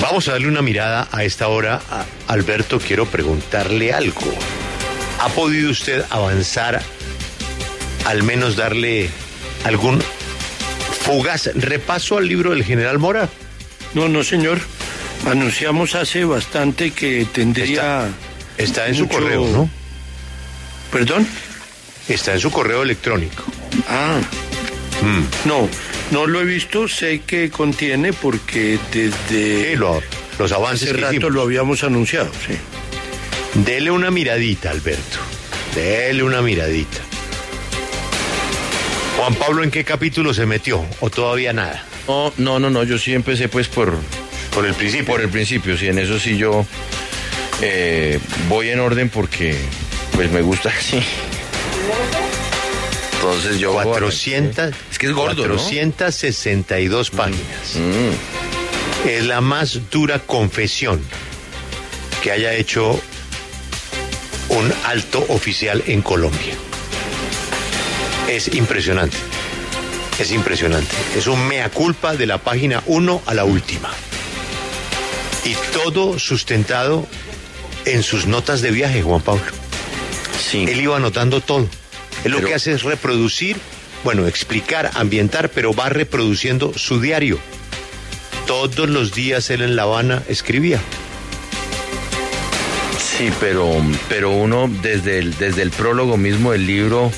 Vamos a darle una mirada a esta hora. A Alberto, quiero preguntarle algo. ¿Ha podido usted avanzar, al menos darle algún fugaz repaso al libro del general Mora? No, no, señor. Anunciamos hace bastante que tendría... Está en su correo, ¿no? ¿Perdón? Está en su correo electrónico. Ah, Mm. no, no lo he visto. Sé que contiene porque desde Sí, lo- los avances hace que rato hicimos. lo habíamos anunciado, sí. Dele una miradita, Alberto. Dele una miradita. Juan Pablo, ¿en qué capítulo se metió? ¿O todavía nada? No, no, no, no, yo sí empecé pues por, Por el principio. por el principio, sí, en eso sí yo eh, voy en orden porque pues me gusta así. Entonces yo... 400, Es que es gordo, ¿no? 462 páginas. Mm, Es la más dura confesión que haya hecho un alto oficial en Colombia. Es impresionante. Es impresionante. Es un mea culpa de la página 1 a la última. Y todo sustentado en sus notas de viaje, Juan Pablo. sí. Él iba anotando todo. Él lo que hace es reproducir, bueno, explicar, ambientar, pero va reproduciendo su diario. Todos los días él en La Habana escribía. Sí, pero, pero uno desde el, desde el prólogo mismo del libro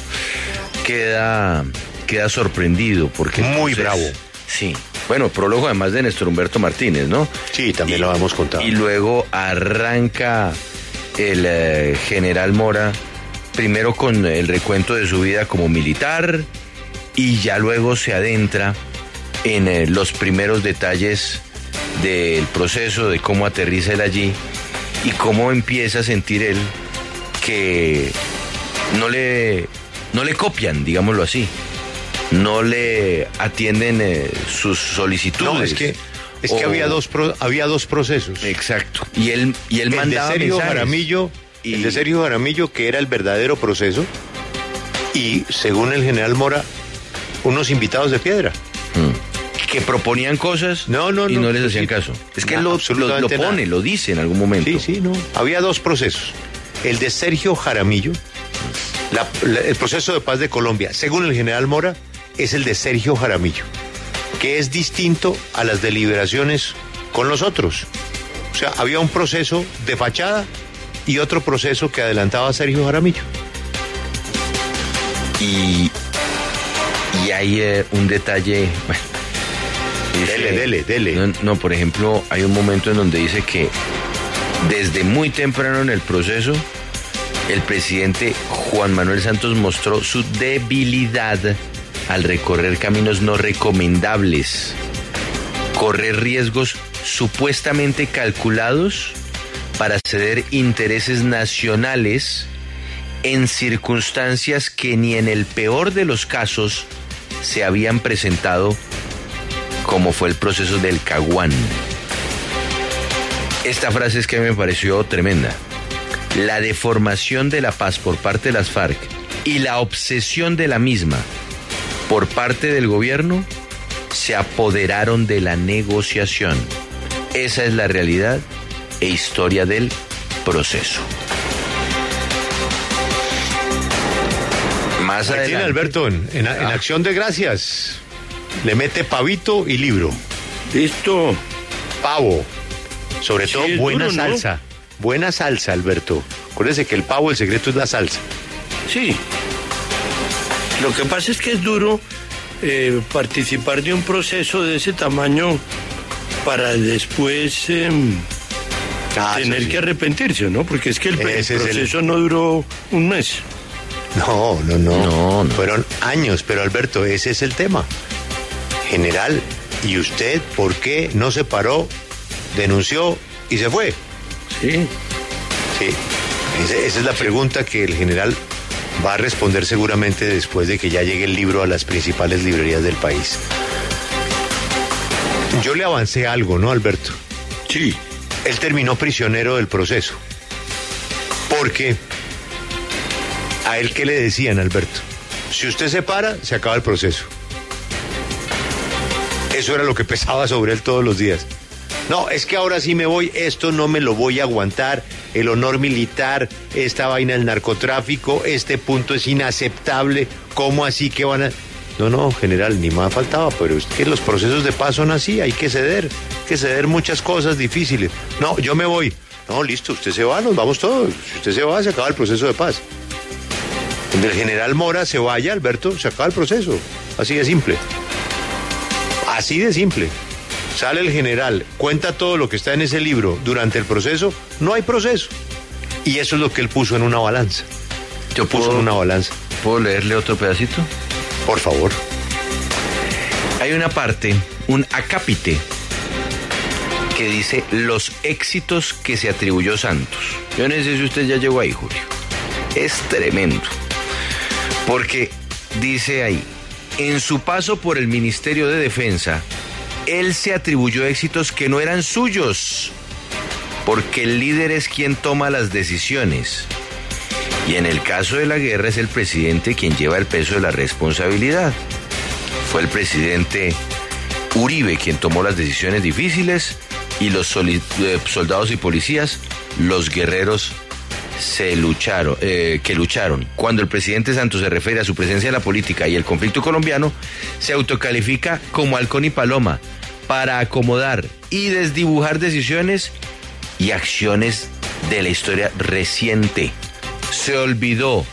queda, queda sorprendido porque... Muy entonces- bravo. Sí. Bueno, prólogo además de Néstor Humberto Martínez, ¿no? Sí, también lo hemos contado. Y luego arranca el eh, general Mora, primero con el recuento de su vida como militar y ya luego se adentra en eh, los primeros detalles del proceso, de cómo aterriza él allí y cómo empieza a sentir él que no le, no le copian, digámoslo así. No le atienden eh, sus solicitudes. no, es que, es que O- había, dos pro- había dos procesos. Exacto. Y él, y él el de mandaba Sergio mensajes. Jaramillo, Y- el de Sergio Jaramillo, que era el verdadero proceso, y según el general Mora, unos invitados de piedra. que proponían cosas No, no, y no, no, les hacían sí. caso. Es que lo, lo, lo pone, nada. lo dice en algún momento. Sí, sí, no. Había dos procesos. El de Sergio Jaramillo, la- la- el proceso de paz de Colombia, según el general Mora, es el de Sergio Jaramillo, que es distinto a las deliberaciones con los otros. O sea, había un proceso de fachada y otro proceso que adelantaba Sergio Jaramillo. Y, y hay eh, un detalle. bueno, dice- Dele, dele, dele. No, no, por ejemplo, hay un momento en donde dice que desde muy temprano en el proceso, el presidente Juan Manuel Santos mostró su debilidad al recorrer caminos no recomendables, correr riesgos supuestamente calculados para ceder intereses nacionales en circunstancias que ni en el peor de los casos se habían presentado como fue el proceso del Caguán. Esta frase es que me pareció tremenda. La deformación de la paz por parte de las FARC y la obsesión de la misma por parte del gobierno se apoderaron de la negociación. Esa es la realidad e historia del proceso. Más Ahí tiene adelante. Alberto en, en- en Ah. acción de gracias. Le mete pavito y libro. Listo. Pavo. Sobre Sí, todo buena duro, ¿no? salsa. Buena salsa, Alberto. Acuérdese que el pavo, el secreto es la salsa. Sí. Lo que pasa es que es duro eh, participar de un proceso de ese tamaño para después em, Ah, tener sí. que arrepentirse, ¿no? Porque es que el, proceso no duró un mes. No, no, no, No, no. Fueron años, pero Alberto, ese es el tema. General, ¿y usted por qué no se paró, denunció y se fue? Sí. Sí, ese- esa es la pregunta que el general va a responder seguramente después de que ya llegue el libro a las principales librerías del país. Yo le avancé algo, ¿no, Alberto? Sí. Él terminó prisionero del proceso. Porque a él qué le decían, Alberto? Si usted se para, se acaba el proceso. Eso era lo que pesaba sobre él todos los días. No, es que ahora sí me voy, esto no me lo voy a aguantar, el honor militar, esta vaina del narcotráfico, este punto es inaceptable, ¿cómo así que van a...? No, no, general, ni más faltaba, pero es que los procesos de paz son así, hay que ceder, hay que ceder muchas cosas difíciles. No, yo me voy. No, listo, usted se va, nos vamos todos. Si usted se va, se acaba el proceso de paz. Donde el general Mora se vaya, Alberto, se acaba el proceso. Así de simple. Así de simple. Sale el general, cuenta todo lo que está en ese libro durante el proceso, no hay proceso. Y eso es lo que él puso en una balanza. Yo Puso en una balanza. ¿puedo leerle otro pedacito. Por favor. Hay una parte, un acápite, que dice los éxitos que se atribuyó Santos. Yo no sé si usted ya llegó ahí, Julio. Es tremendo. Porque dice ahí, en su paso por el Ministerio de Defensa, él se atribuyó éxitos que no eran suyos, porque el líder es quien toma las decisiones. Y en el caso de la guerra es el presidente quien lleva el peso de la responsabilidad. Fue el presidente Uribe quien tomó las decisiones difíciles y los eh, soldados y policías, los guerreros se lucharon, eh, que lucharon. Cuando el presidente Santos se refiere a su presencia en la política y el conflicto colombiano, se autocalifica como halcón y paloma para acomodar y desdibujar decisiones y acciones de la historia reciente. Se olvidó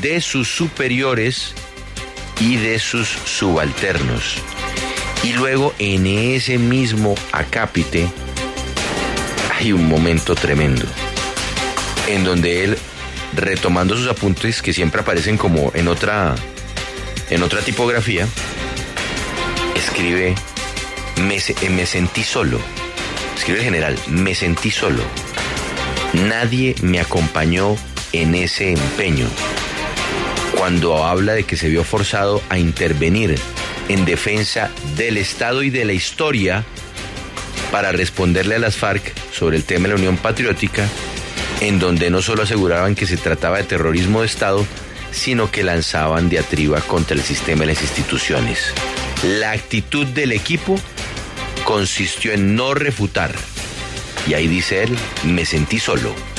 de sus superiores y de sus subalternos. Y luego en ese mismo acápite hay un momento tremendo en donde él retomando sus apuntes que siempre aparecen como en otra en otra tipografía escribe me, eh, me sentí solo escribe el general me sentí solo nadie me acompañó en ese empeño cuando habla de que se vio forzado a intervenir en defensa del Estado y de la historia para responderle a las FARC sobre el tema de la Unión Patriótica, en donde no solo aseguraban que se trataba de terrorismo de Estado, sino que lanzaban diatriba contra el sistema y las instituciones. La actitud del equipo consistió en no refutar. Y ahí dice él, me sentí solo.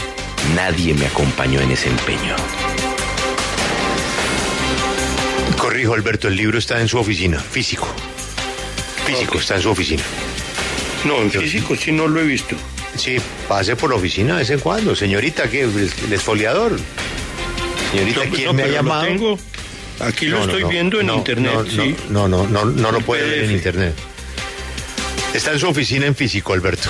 Nadie me acompañó en ese empeño. Corrijo, Alberto, el libro está en su oficina, físico. Físico, está en su oficina. No, en físico sí no lo he visto. Sí, pase por la oficina de vez en cuando. Señorita, ¿qué? El, el esfoliador. Señorita, ¿quién no, me ha pero lo llamado? tengo- aquí lo No, estoy no, viendo en no, internet, no, sí. No, no, no, no, no lo puede ver en internet. Está en su oficina en físico, Alberto.